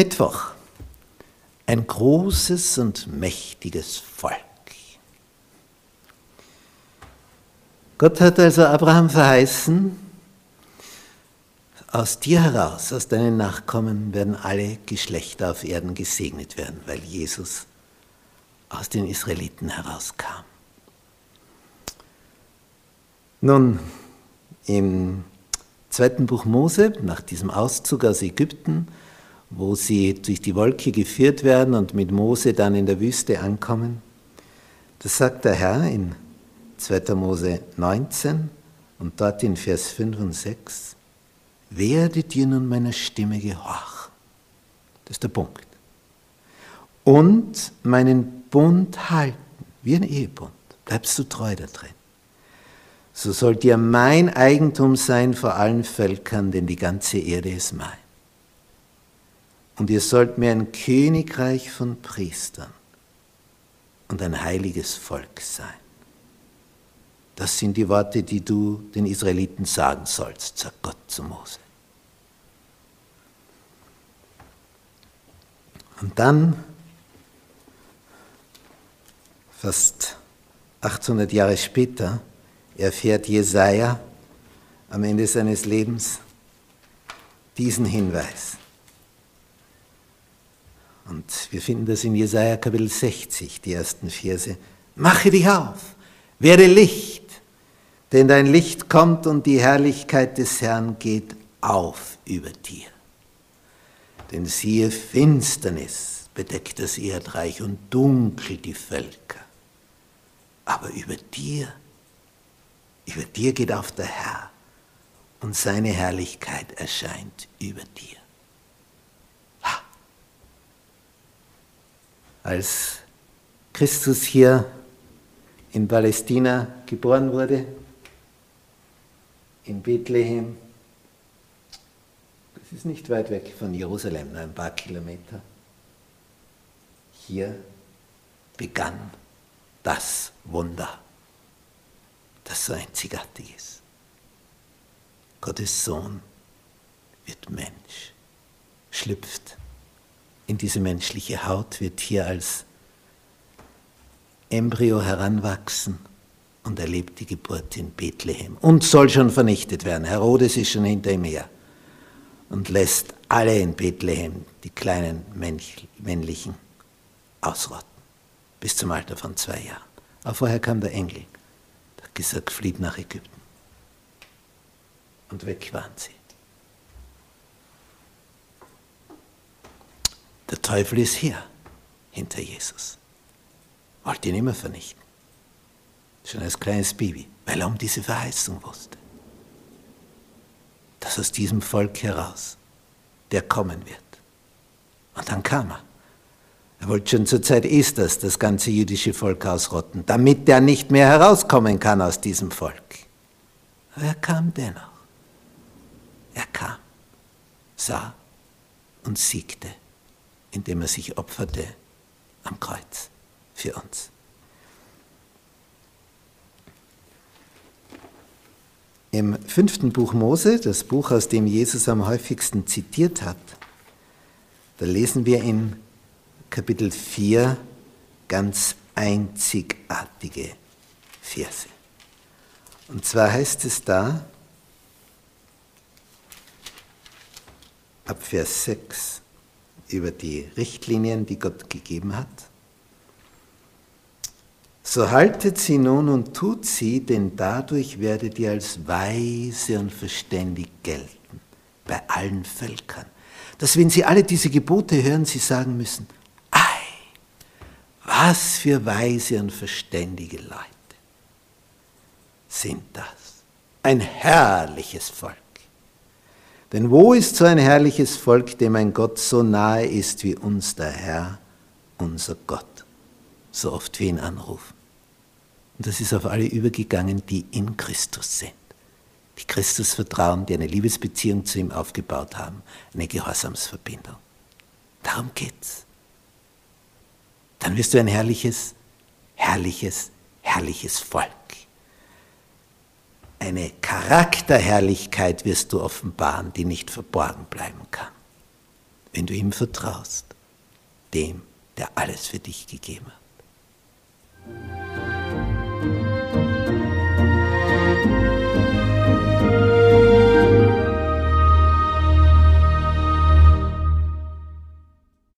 Mittwoch. Ein großes und mächtiges Volk. Gott hat also Abraham verheißen, aus dir heraus, aus deinen Nachkommen werden alle Geschlechter auf Erden gesegnet werden, weil Jesus aus den Israeliten herauskam. Nun, im zweiten Buch Mose, nach diesem Auszug aus Ägypten, wo sie durch die Wolke geführt werden und mit Mose dann in der Wüste ankommen. Das sagt der Herr in 2. Mose 19 und dort in Vers 5 und 6. Werdet ihr nun meiner Stimme gehorchen. Das ist der Punkt. Und meinen Bund halten, wie ein Ehebund. Bleibst du treu da drin. So sollt ihr mein Eigentum sein vor allen Völkern, denn die ganze Erde ist mein und ihr sollt mir ein Königreich von Priestern und ein heiliges Volk sein. Das sind die Worte, die du den Israeliten sagen sollst, sagt Gott zu Mose. Und dann, fast 800 Jahre später, erfährt Jesaja am Ende seines Lebens diesen Hinweis. Und wir finden das in Jesaja Kapitel 60, die ersten Verse. Mache dich auf, werde Licht, denn dein Licht kommt und die Herrlichkeit des Herrn geht auf über dir. Denn siehe, Finsternis bedeckt das Erdreich und dunkel die Völker. Aber über dir, über dir geht auf der Herr und seine Herrlichkeit erscheint über dir. als Christus hier in Palästina geboren wurde, in Bethlehem. Das ist nicht weit weg von Jerusalem, nur ein paar Kilometer. Hier begann das Wunder, das so einzigartig ist. Gottes Sohn wird Mensch, schlüpft in diese menschliche Haut, wird hier als Embryo heranwachsen und erlebt die Geburt in Bethlehem und soll schon vernichtet werden. Herodes ist schon hinter ihm her und lässt alle in Bethlehem, die kleinen männlichen, ausrotten, bis zum Alter von zwei Jahren. Aber vorher kam der Engel, der hat gesagt, flieht nach Ägypten. Und weg waren sie. Der Teufel ist hier, hinter Jesus. Wollte ihn immer vernichten. Schon als kleines Baby, weil er um diese Verheißung wusste. Dass aus diesem Volk heraus der kommen wird. Und dann kam er. Er wollte schon zur Zeit Esthers das ganze jüdische Volk ausrotten, damit der nicht mehr herauskommen kann aus diesem Volk. Aber er kam dennoch. Er kam, sah und siegte indem er sich opferte am Kreuz für uns. Im fünften Buch Mose, das Buch, aus dem Jesus am häufigsten zitiert hat, da lesen wir in Kapitel 4 ganz einzigartige Verse. Und zwar heißt es da, ab Vers 6, über die Richtlinien, die Gott gegeben hat. So haltet sie nun und tut sie, denn dadurch werdet ihr als weise und verständig gelten bei allen Völkern. Dass wenn sie alle diese Gebote hören, sie sagen müssen, ei, was für weise und verständige Leute sind das. Ein herrliches Volk. Denn wo ist so ein herrliches Volk, dem ein Gott so nahe ist wie uns der Herr, unser Gott, so oft wir ihn anrufen. Und das ist auf alle übergegangen, die in Christus sind, die Christus vertrauen, die eine Liebesbeziehung zu ihm aufgebaut haben, eine Gehorsamsverbindung. Darum geht's. Dann wirst du ein herrliches, herrliches, herrliches Volk. Eine Charakterherrlichkeit wirst du offenbaren, die nicht verborgen bleiben kann, wenn du ihm vertraust, dem, der alles für dich gegeben hat.